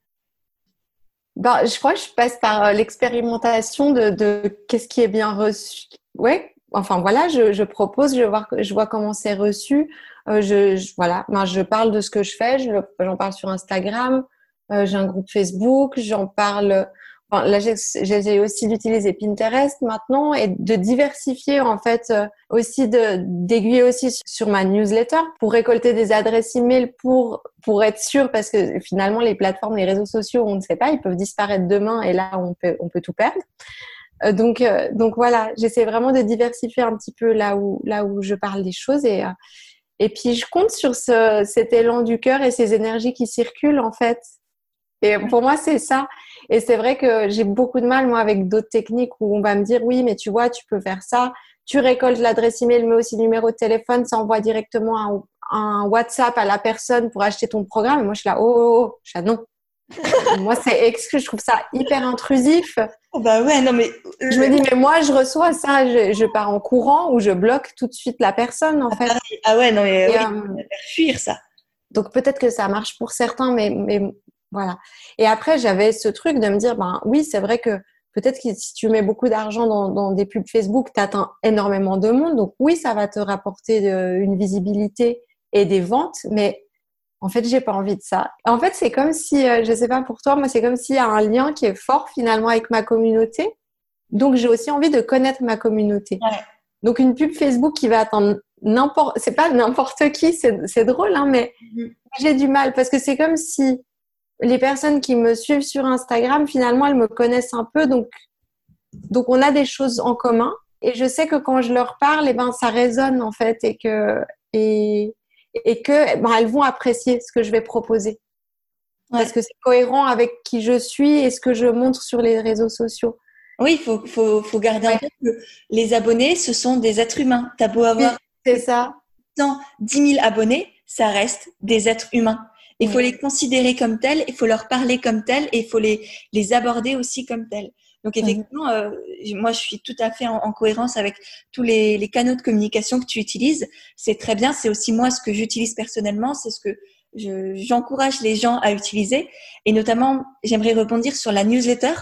S2: Ben, je crois que je passe par euh, l'expérimentation de, de qu'est-ce qui est bien reçu. Ouais, enfin voilà, je, je propose, je vois, je vois comment c'est reçu. Euh, je, voilà, ben, je parle de ce que je fais, j'en parle sur Instagram, euh, j'ai un groupe Facebook, j'en parle. Là, j'ai aussi d'utiliser Pinterest maintenant et de diversifier en fait euh, aussi de d'aiguiller aussi sur ma newsletter pour récolter des adresses email pour pour être sûr parce que finalement les plateformes, les réseaux sociaux, on ne sait pas, ils peuvent disparaître demain et là on peut on peut tout perdre. donc donc voilà, j'essaie vraiment de diversifier un petit peu là où là où je parle des choses et et puis, je compte sur ce, cet élan du cœur et ces énergies qui circulent, en fait. Et pour moi, c'est ça. Et c'est vrai que j'ai beaucoup de mal, moi, avec d'autres techniques où on va me dire, oui, mais tu vois, tu peux faire ça. Tu récoltes l'adresse email, mais aussi le numéro de téléphone, ça envoie directement un, un, WhatsApp à la personne pour acheter ton programme. Et moi, je suis là, oh, oh, oh. Je suis là, non. moi, c'est exclu. Je trouve ça hyper intrusif.
S1: Oh bah ouais, non mais.
S2: Je me dis, mais moi, je reçois ça, je, je, pars en courant ou je bloque tout de suite la personne, en fait.
S1: Ah ouais, non mais. oui, euh, fuir ça.
S2: Donc peut-être que ça marche pour certains, mais, mais voilà. Et après, j'avais ce truc de me dire, ben oui, c'est vrai que peut-être que si tu mets beaucoup d'argent dans, dans, des pubs Facebook, tu atteins énormément de monde. Donc oui, ça va te rapporter de, une visibilité et des ventes, mais en fait, j'ai pas envie de ça. En fait, c'est comme si, euh, je sais pas pour toi, moi, c'est comme s'il y a un lien qui est fort finalement avec ma communauté. Donc, j'ai aussi envie de connaître ma communauté. Donc, une pub Facebook qui va attendre n'importe, c'est pas n'importe qui, c'est drôle, hein, mais mm-hmm. j'ai du mal parce que c'est comme si les personnes qui me suivent sur Instagram, finalement, elles me connaissent un peu, donc, donc on a des choses en commun. Et je sais que quand je leur parle, eh ben, ça résonne en fait, et que, et, et que ben, elles vont apprécier ce que je vais proposer. Parce que c'est cohérent avec qui je suis et ce que je montre sur les réseaux sociaux.
S1: Oui, il faut, faut, faut, garder en tête que les abonnés, ce sont des êtres humains. T'as beau avoir
S2: c'est ça.
S1: 10 000 abonnés, ça reste des êtres humains. Il faut les considérer comme tels, il faut leur parler comme tels et il faut les, les aborder aussi comme tels. Donc effectivement, euh, moi je suis tout à fait en, cohérence avec tous les, les, canaux de communication que tu utilises. C'est très bien, c'est aussi moi ce que j'utilise personnellement, c'est ce que j'encourage les gens à utiliser. Et notamment, j'aimerais rebondir sur la newsletter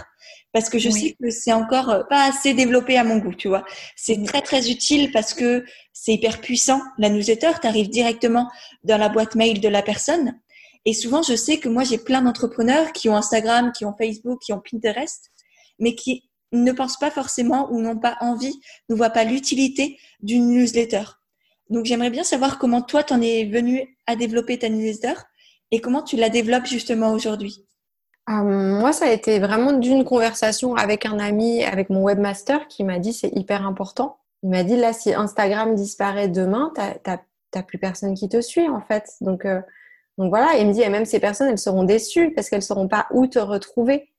S1: parce que je sais que c'est encore euh, pas assez développé à mon goût, tu vois. C'est très très utile parce que c'est hyper puissant. La newsletter, tu arrives directement dans la boîte mail de la personne. Et souvent, je sais que moi, j'ai plein d'entrepreneurs qui ont Instagram, qui ont Facebook, qui ont Pinterest mais qui ne pensent pas forcément ou n'ont pas envie, ne voient pas l'utilité d'une newsletter. Donc j'aimerais bien savoir comment toi t'en es venu à développer ta newsletter et comment tu la développes justement aujourd'hui.
S2: Euh, moi, ça a été vraiment d'une conversation avec un ami, avec mon webmaster, qui m'a dit c'est hyper important. Il m'a dit là, si Instagram disparaît demain, t'as plus personne qui te suit en fait. Donc, euh, donc voilà. il me dit et même ces personnes, elles seront déçues parce qu'elles sauront pas où te retrouver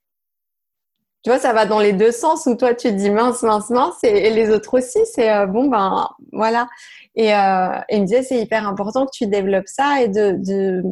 S2: tu vois, ça va dans les deux sens où toi tu te dis mince, mince, mince, et, les autres aussi, c'est euh, bon, ben voilà. Et, euh, il me disait, c'est hyper important que tu développes ça et de, de...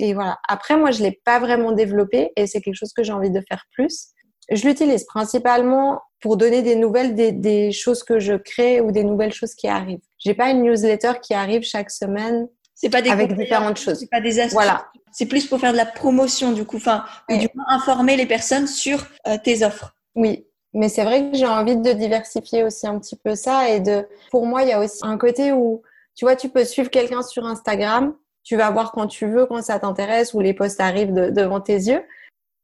S2: Et voilà. Après, moi, je l'ai pas vraiment développé et c'est quelque chose que j'ai envie de faire plus. Je l'utilise principalement pour donner des nouvelles des, des, choses que je crée ou des nouvelles choses qui arrivent. J'ai pas une newsletter qui arrive chaque semaine
S1: c'est pas des
S2: avec différentes choses.
S1: C'est pas des astuces. Voilà. C'est plus pour faire de la promotion du coup, enfin, ou du moins informer les personnes sur euh, tes offres.
S2: Oui. Mais c'est vrai que j'ai envie de diversifier aussi un petit peu ça. Et de, pour moi, il y a aussi un côté où, tu vois, tu peux suivre quelqu'un sur Instagram, tu vas voir quand tu veux, quand ça t'intéresse, ou les posts arrivent devant tes yeux.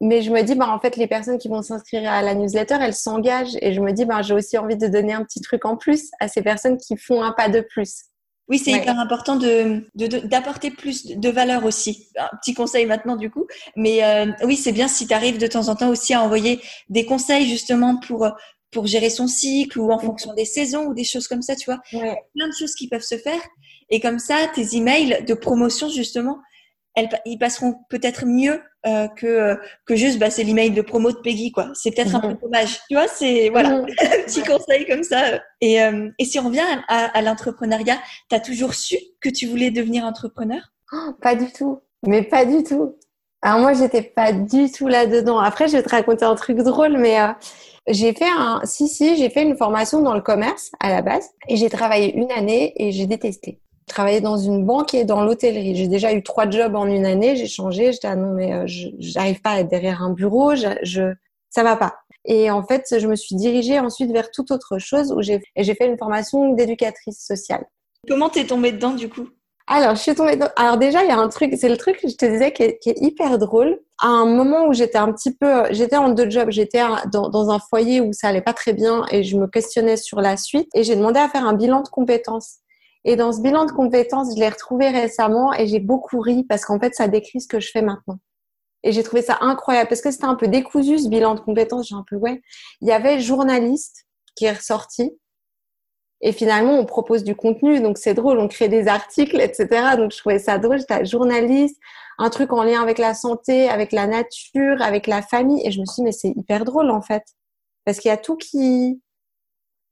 S2: Mais je me dis, bah, en fait, les personnes qui vont s'inscrire à la newsletter, elles s'engagent. Et je me dis, bah, j'ai aussi envie de donner un petit truc en plus à ces personnes qui font un pas de plus.
S1: Oui, c'est hyper important de, d'apporter plus de valeur aussi. Un petit conseil maintenant du coup, mais euh, oui, c'est bien si tu arrives de temps en temps aussi à envoyer des conseils justement pour pour gérer son cycle ou en fonction des saisons ou des choses comme ça, tu vois. Plein de choses qui peuvent se faire. Et comme ça, tes emails de promotion justement, ils passeront peut-être mieux euh, que euh, que juste bah c'est l'email de promo de Peggy quoi. C'est peut-être un peu dommage, tu vois. C'est voilà un petit conseil comme ça. Et euh, et si on revient à, à, l'entrepreneuriat, t'as toujours su que tu voulais devenir entrepreneur?
S2: Oh, Pas du tout, mais pas du tout. Alors moi j'étais pas du tout là dedans. Après je vais te raconter un truc drôle, mais j'ai fait un si si j'ai fait une formation dans le commerce à la base et j'ai travaillé une année et j'ai détesté travaillais dans une banque et dans l'hôtellerie. J'ai déjà eu trois jobs en une année. J'ai changé. J'étais ah non mais euh, j'arrive pas à être derrière un bureau. Je, je ça va pas. Et en fait, je me suis dirigée ensuite vers toute autre chose où j'ai j'ai fait une formation d'éducatrice sociale.
S1: Comment t'es tombée dedans du coup?
S2: Alors, je suis tombée dedans. Alors déjà, il y a un truc, c'est le truc que je te disais qui est, qui est hyper drôle. À un moment où j'étais un petit peu, j'étais en deux jobs, j'étais dans, dans, un foyer où ça allait pas très bien et je me questionnais sur la suite et j'ai demandé à faire un bilan de compétences. Et dans ce bilan de compétences, je l'ai retrouvé récemment et j'ai beaucoup ri parce qu'en fait, ça décrit ce que je fais maintenant. Et j'ai trouvé ça incroyable parce que c'était un peu décousu ce bilan de compétences. J'ai un peu, ouais. Il y avait journaliste qui est ressorti. Et finalement, on propose du contenu, donc c'est drôle, on crée des articles, etc. Donc je trouvais ça drôle. J'étais journaliste, un truc en lien avec la santé, avec la nature, avec la famille. Et je me suis dit, mais c'est hyper drôle en fait. Parce qu'il y a tout qui,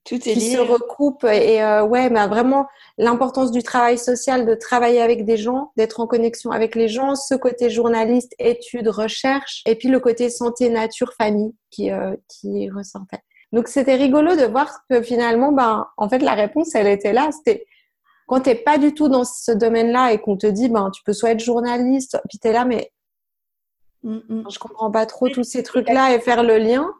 S2: tout est qui se recoupe et euh, ouais mais vraiment l'importance du travail social de travailler avec des gens d'être en connexion avec les gens ce côté journaliste études recherche et puis le côté santé nature famille qui euh, qui ressortait. Donc c'était rigolo de voir que finalement ben en fait la réponse elle était là. C'était quand t'es pas du tout dans ce domaine-là et qu'on te dit ben tu peux soit être journaliste puis t'es là mais mm, mm. je comprends pas trop tous ces trucs là et faire le lien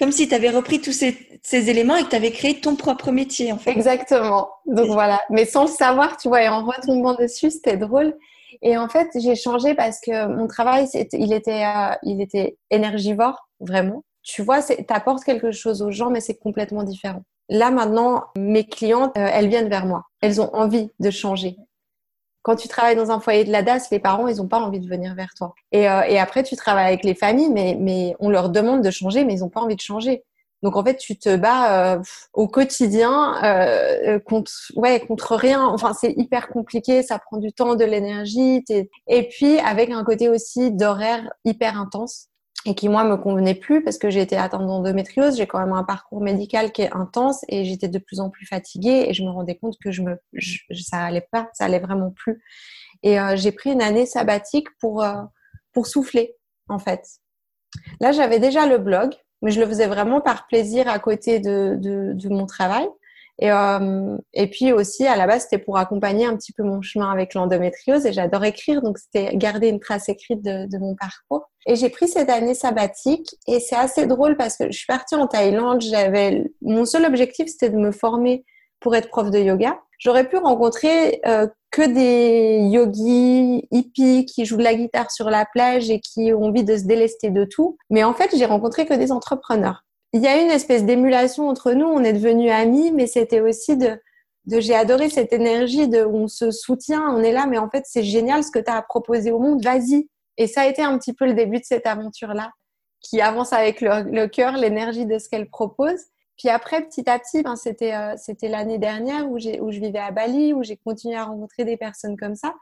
S1: comme si tu avais repris tous ces, éléments et que tu avais créé ton propre métier, en fait.
S2: Exactement. Donc voilà. Mais sans le savoir, tu vois, et en retombant dessus, c'était drôle. Et en fait, j'ai changé parce que mon travail, il était, euh, il était énergivore, vraiment. Tu vois, tu apportes quelque chose aux gens, mais c'est complètement différent. Là, maintenant, mes clientes, euh, elles viennent vers moi. Elles ont envie de changer quand tu travailles dans un foyer de la DAS, les parents, ils n'ont pas envie de venir vers toi. Et, euh, et, après, tu travailles avec les familles, mais, mais on leur demande de changer, mais ils n'ont pas envie de changer. Donc en fait, tu te bats euh, au quotidien euh, contre, ouais, contre rien. Enfin, c'est hyper compliqué, ça prend du temps, de l'énergie. Et puis avec un côté aussi d'horaire hyper intense et qui moi me convenait plus parce que j'ai été atteinte d'endométriose, j'ai quand même un parcours médical qui est intense et j'étais de plus en plus fatiguée et je me rendais compte que je me ça allait pas, ça allait vraiment plus. Et euh, j'ai pris une année sabbatique pour euh, pour souffler en fait. Là, j'avais déjà le blog, mais je le faisais vraiment par plaisir à côté de, de, de mon travail. Et, euh, et puis aussi, à la base, c'était pour accompagner un petit peu mon chemin avec l'endométriose et j'adore écrire, donc c'était garder une trace écrite de, de mon parcours. Et j'ai pris cette année sabbatique et c'est assez drôle parce que je suis partie en Thaïlande, j'avais mon seul objectif, c'était de me former pour être prof de yoga. J'aurais pu rencontrer euh, que des yogis hippies qui jouent de la guitare sur la plage et qui ont envie de se délester de tout. Mais en fait, j'ai rencontré que des entrepreneurs il y a une espèce d'émulation entre nous. On est devenus amis, mais c'était aussi de, de j'ai adoré cette énergie de on se soutient, on est là, mais en fait c'est génial ce que tu as à proposer au monde, vas-y. Et ça a été un petit peu le début de cette aventure-là, qui avance avec le, cœur, l'énergie de ce qu'elle propose. Puis après, petit à petit, ben, c'était euh, c'était l'année dernière où, où je vivais à Bali, où j'ai continué à rencontrer des personnes comme ça.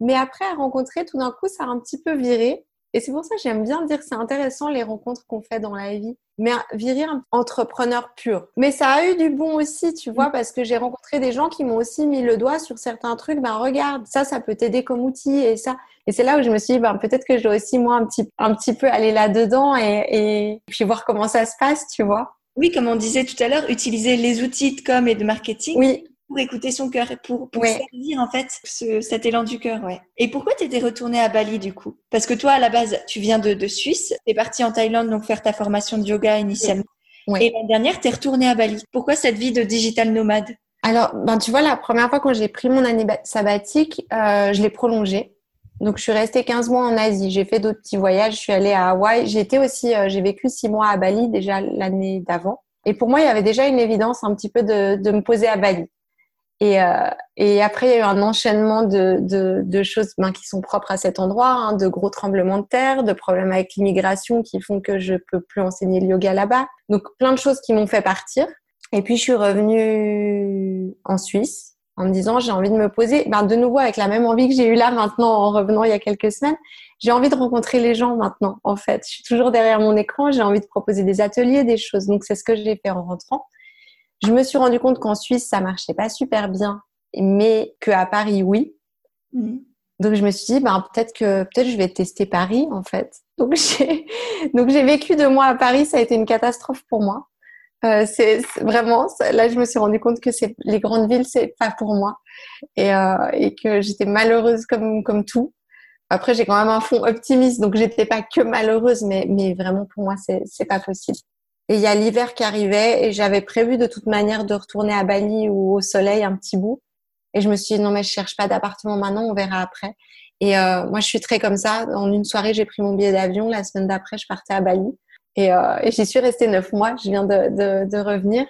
S2: Mais après, à rencontrer, tout d'un coup, ça a un petit peu viré. Et c'est pour ça que j'aime bien dire c'est intéressant les rencontres qu'on fait dans la vie. Mais virer un entrepreneur pur. Mais ça a eu du bon aussi, tu vois, parce que j'ai rencontré des gens qui m'ont aussi mis le doigt sur certains trucs. Ben regarde, ça, ça peut t'aider comme outil et ça. Et c'est là où je me suis dit, ben, peut-être que je dois aussi moi un petit, un petit peu aller là-dedans et, et puis voir comment ça se passe, tu vois.
S1: Oui, comme on disait tout à l'heure, utiliser les outils de com et de marketing.
S2: Oui
S1: pour écouter son cœur pour, pour servir en fait cet élan du cœur. Ouais. Et pourquoi tu étais retournée à Bali du coup? Parce que toi à la base tu viens de, de Suisse, tu es partie en Thaïlande donc faire ta formation de yoga initialement. Et l'année dernière, tu es retournée à Bali. Pourquoi cette vie de digital nomade?
S2: Alors, ben, tu vois, la première fois quand j'ai pris mon année sabbatique, euh, je l'ai prolongée. Donc, je suis restée 15 mois en Asie. J'ai fait d'autres petits voyages. Je suis allée à Hawaï. J'ai été aussi, euh, j'ai vécu six mois à Bali déjà l'année d'avant. Et pour moi, il y avait déjà une évidence un petit peu de, de me poser à Bali. Et, euh, et après, il y a eu un enchaînement de, de, de choses ben, qui sont propres à cet endroit, hein, de gros tremblements de terre, de problèmes avec l'immigration qui font que je peux plus enseigner le yoga là-bas. Donc, plein de choses qui m'ont fait partir. Et puis, je suis revenue en Suisse en me disant, j'ai envie de me poser, ben, de nouveau avec la même envie que j'ai eu là maintenant en revenant il y a quelques semaines. J'ai envie de rencontrer les gens maintenant, en fait. Je suis toujours derrière mon écran, j'ai envie de proposer des ateliers, des choses. Donc, c'est ce que j'ai fait en rentrant. Je me suis rendu compte qu'en Suisse, ça marchait pas super bien, mais qu'à Paris, oui. Mhm. Donc je me suis dit, ben, peut-être que peut-être je vais tester Paris en fait. Donc j'ai donc j'ai vécu deux mois à Paris, ça a été une catastrophe pour moi. Euh, c'est vraiment là je me suis rendu compte que c'est les grandes villes c'est pas pour moi et, euh, et que j'étais malheureuse comme comme tout. Après j'ai quand même un fond optimiste donc j'étais pas que malheureuse mais mais vraiment pour moi c'est c'est pas possible. Et il y a l'hiver qui arrivait et j'avais prévu de toute manière de retourner à Bali ou au soleil un petit bout. Et je me suis dit non mais je cherche pas d'appartement maintenant, on verra après. Et euh, moi je suis très comme ça. En une soirée j'ai pris mon billet d'avion. La semaine d'après je partais à Bali et, euh, et j'y suis restée neuf mois. Je viens de, de, de revenir,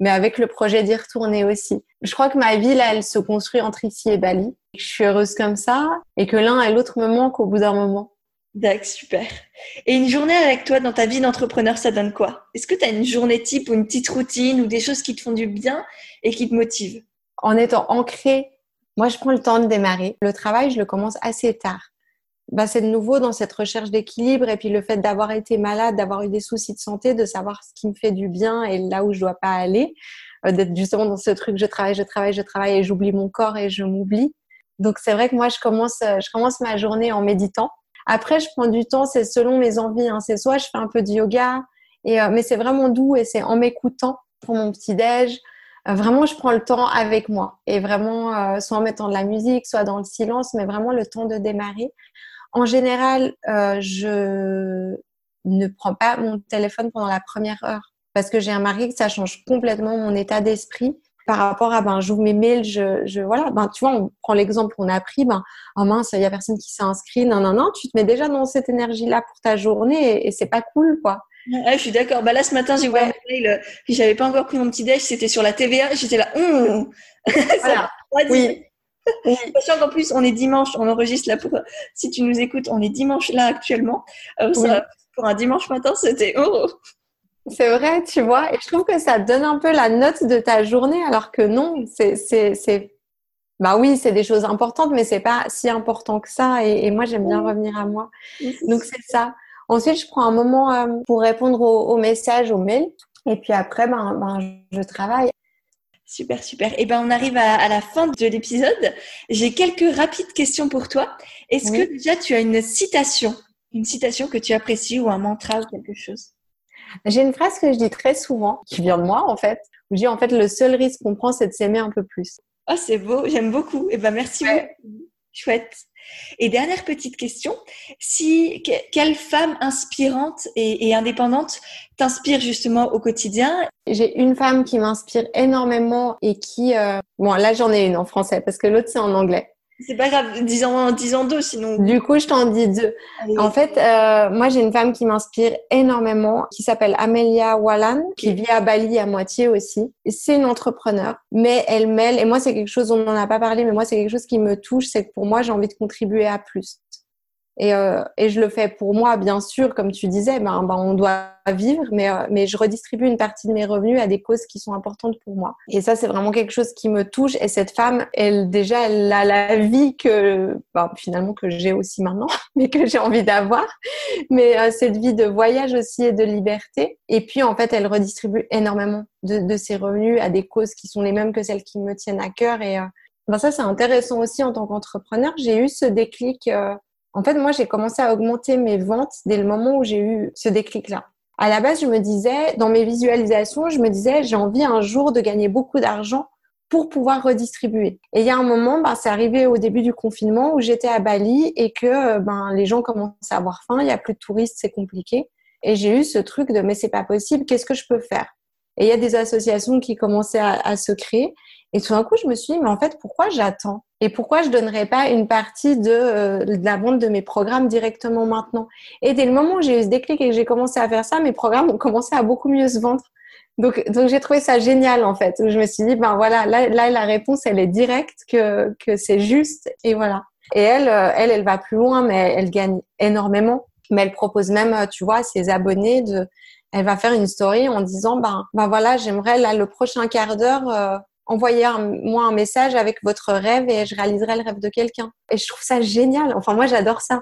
S2: mais avec le projet d'y retourner aussi. Je crois que ma vie là elle se construit entre ici et Bali. Je suis heureuse comme ça et que l'un et l'autre me manquent au bout d'un moment.
S1: D'accord, super. Et une journée avec toi dans ta vie d'entrepreneur, ça donne quoi? Est-ce que tu as une journée type ou une petite routine ou des choses qui te font du bien et qui te motivent?
S2: En étant ancré, moi je prends le temps de démarrer. Le travail, je le commence assez tard. Bah, c'est de nouveau dans cette recherche d'équilibre et puis le fait d'avoir été malade, d'avoir eu des soucis de santé, de savoir ce qui me fait du bien et là où je dois pas aller, euh, d'être justement dans ce truc je travaille, je travaille, je travaille et j'oublie mon corps et je m'oublie. Donc c'est vrai que moi je commence, euh, je commence ma journée en méditant après, je prends du temps, c'est selon mes envies. Hein. C'est soit je fais un peu de yoga, et, euh, mais c'est vraiment doux et c'est en m'écoutant pour mon petit déj. Euh, vraiment, je prends le temps avec moi et vraiment, euh, soit en mettant de la musique, soit dans le silence, mais vraiment le temps de démarrer. En général, je ne prends pas mon téléphone pendant la première heure parce que j'ai un mari que ça change complètement mon état d'esprit par rapport à ben j'ouvre mes mails, je, je voilà, ben tu vois, on prend l'exemple qu'on a pris, ben oh mince, il y a personne qui s'est inscrit, non non non, tu te mets déjà dans cette énergie là pour ta journée et, c'est pas cool quoi.
S1: Ouais, je suis d'accord. Bah là ce matin j'ai ouvert mes mails, puis j'avais pas encore pris mon petit déj, c'était sur la TVA, j'étais là, hum voilà. oui. oui. Sachant qu'en plus on est dimanche, on enregistre là pour si tu nous écoutes, on est dimanche là actuellement. Euh, pour un dimanche matin, c'était oh
S2: c'est vrai, tu vois. Et je trouve que ça donne un peu la note de ta journée, alors que non, c'est, c'est, c'est... bah oui, c'est des choses importantes, mais c'est pas si important que ça. Et, moi, j'aime bien revenir à moi. Donc c'est ça. Ensuite, je prends un moment euh, pour répondre aux, messages, aux mails. Et puis après, ben, ben, je travaille.
S1: Super, super. Et eh ben, on arrive à, la fin de l'épisode. J'ai quelques rapides questions pour toi. Est-ce que déjà tu as une citation, une citation que tu apprécies ou un mantra ou quelque chose?
S2: J'ai une phrase que je dis très souvent, qui vient de moi en fait, où je dis en fait le seul risque qu'on prend, c'est de s'aimer un peu plus.
S1: Oh, c'est beau, j'aime beaucoup. Et eh ben merci beaucoup. Chouette. Et dernière petite question, si quelle femme inspirante et, indépendante t'inspire justement au quotidien?
S2: J'ai une femme qui m'inspire énormément et qui, euh, bon là j'en ai une en français parce que l'autre c'est en anglais.
S1: C'est pas grave, disons, disons deux sinon.
S2: Du coup, je t'en dis deux. En fait, euh, moi, j'ai une femme qui m'inspire énormément, qui s'appelle Amelia Wallan, qui vit à Bali à moitié aussi. C'est une entrepreneur, mais elle mêle, et moi, c'est quelque chose, on n'en a pas parlé, mais moi, c'est quelque chose qui me touche, c'est que pour moi, j'ai envie de contribuer à plus. Et, euh, et, je le fais pour moi, bien sûr, comme tu disais, ben, ben on doit vivre, mais, euh, mais je redistribue une partie de mes revenus à des causes qui sont importantes pour moi. Et ça, c'est vraiment quelque chose qui me touche. Et cette femme, elle déjà, elle a la vie que ben, finalement que j'ai aussi maintenant, mais que j'ai envie d'avoir. Mais euh, cette vie de voyage aussi et de liberté. Et puis en fait, elle redistribue énormément de, de ses revenus à des causes qui sont les mêmes que celles qui me tiennent à cœur. Et euh, ben, ça, c'est intéressant aussi en tant qu'entrepreneur. J'ai eu ce déclic. En fait, moi, j'ai commencé à augmenter mes ventes dès le moment où j'ai eu ce déclic-là. À la base, je me disais, dans mes visualisations, je me disais, j'ai envie un jour de gagner beaucoup d'argent pour pouvoir redistribuer. Et il y a un moment, ben, c'est arrivé au début du confinement où j'étais à Bali et que ben, les gens commençaient à avoir faim, il n'y a plus de touristes, c'est compliqué. Et j'ai eu ce truc de mais c'est pas possible, qu'est-ce que je peux faire? Et il y a des associations qui commençaient à, se créer. Et tout d'un coup, je me suis dit, mais en fait, pourquoi j'attends? Et pourquoi je donnerais pas une partie de, euh, de, la vente de mes programmes directement maintenant? Et dès le moment où j'ai eu ce déclic et que j'ai commencé à faire ça, mes programmes ont commencé à beaucoup mieux se vendre. Donc, donc j'ai trouvé ça génial en fait. Je me suis dit, ben voilà, là, là la réponse, elle est directe, que, que c'est juste, et voilà. Et elle, euh, elle, elle va plus loin, mais elle gagne énormément. Mais elle propose même, euh, tu vois, à ses abonnés de, elle va faire une story en disant, ben, ben voilà, j'aimerais là le prochain quart d'heure envoyer moi un message avec votre rêve et je réaliserai le rêve de quelqu'un. Et je trouve ça génial. Enfin, moi, j'adore ça.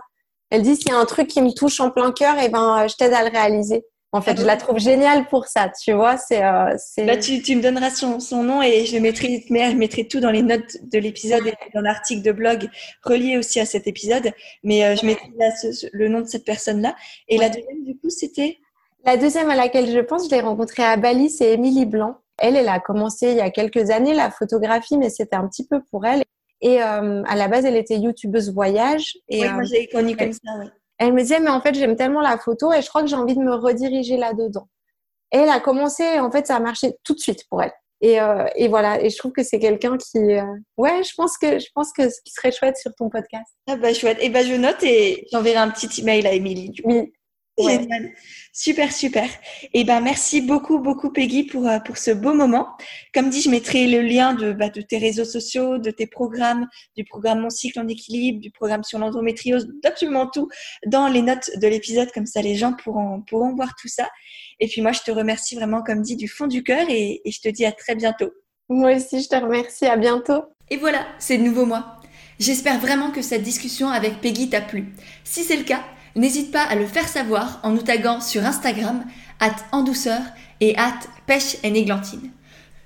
S2: Elle dit, s'il y a un truc qui me touche en plein cœur, et eh ben, je t'aide à le réaliser. En fait, je la trouve géniale pour ça, tu vois. C'est, euh,
S1: Bah, tu, tu, me donneras son, son, nom et je mettrai, je mettrai tout dans les notes de l'épisode et dans l'article de blog relié aussi à cet épisode. Mais euh, je mettrai le nom de cette personne-là. Et la deuxième, du coup, c'était?
S2: La deuxième à laquelle je pense, je l'ai rencontrée à Bali, c'est Émilie Blanc. Elle, elle a commencé il y a quelques années la photographie, mais c'était un petit peu pour elle. Et euh, à la base, elle était youtubeuse voyage. Et,
S1: oui, moi, j'ai connu comme ça, oui.
S2: Elle me disait, mais en fait, j'aime tellement la photo et je crois que j'ai envie de me rediriger là-dedans. Et elle a commencé, en fait, ça a marché tout de suite pour elle. Et, euh, et voilà, et je trouve que c'est quelqu'un qui, euh, ouais, je pense que je pense que ce qui serait chouette sur ton podcast.
S1: Ah bah chouette. Et bah je note et j'enverrai un petit email à Émilie.
S2: Oui,
S1: Génial. Super, super. Et eh ben, merci beaucoup, beaucoup, Peggy, pour, euh, pour ce beau moment. Comme dit, je mettrai le lien de, bah, de tes réseaux sociaux, de tes programmes, du programme Mon cycle en équilibre, du programme sur l'endométriose, d'absolument tout dans les notes de l'épisode. Comme ça, les gens pourront, pourront voir tout ça. Et puis, moi, je te remercie vraiment, comme dit, du fond du cœur et, et je te dis à très bientôt.
S2: Moi aussi, je te remercie. À bientôt.
S1: Et voilà, c'est de nouveau moi. J'espère vraiment que cette discussion avec Peggy t'a plu. Si c'est le cas, N'hésite pas à le faire savoir en nous taguant sur Instagram, at en douceur et at pêche et néglantine.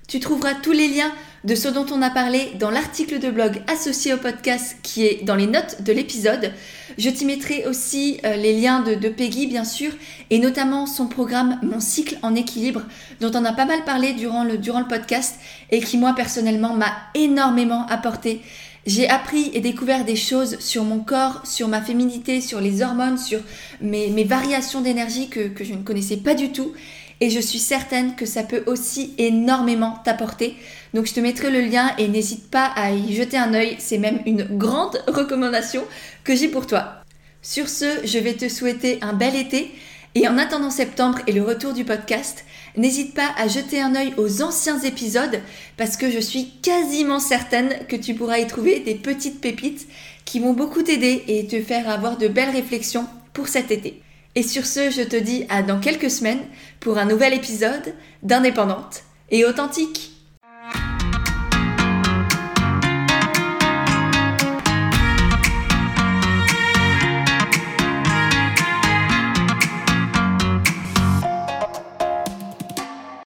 S1: Tu trouveras tous les liens de ce dont on a parlé dans l'article de blog associé au podcast qui est dans les notes de l'épisode. Je t'y mettrai aussi euh, les liens de, Peggy, bien sûr, et notamment son programme Mon cycle en équilibre, dont on a pas mal parlé durant le podcast et qui, moi, personnellement, m'a énormément apporté. J'ai appris et découvert des choses sur mon corps, sur ma féminité, sur les hormones, sur mes, variations d'énergie que, que je ne connaissais pas du tout. Et je suis certaine que ça peut aussi énormément t'apporter. Donc je te mettrai le lien et n'hésite pas à y jeter un œil. C'est même une grande recommandation que j'ai pour toi. Sur ce, je vais te souhaiter un bel été. Et en attendant septembre et le retour du podcast, N'hésite pas à jeter un œil aux anciens épisodes parce que je suis quasiment certaine que tu pourras y trouver des petites pépites qui vont beaucoup t'aider et te faire avoir de belles réflexions pour cet été. Et sur ce, je te dis à dans quelques semaines pour un nouvel épisode d'Indépendante et authentique.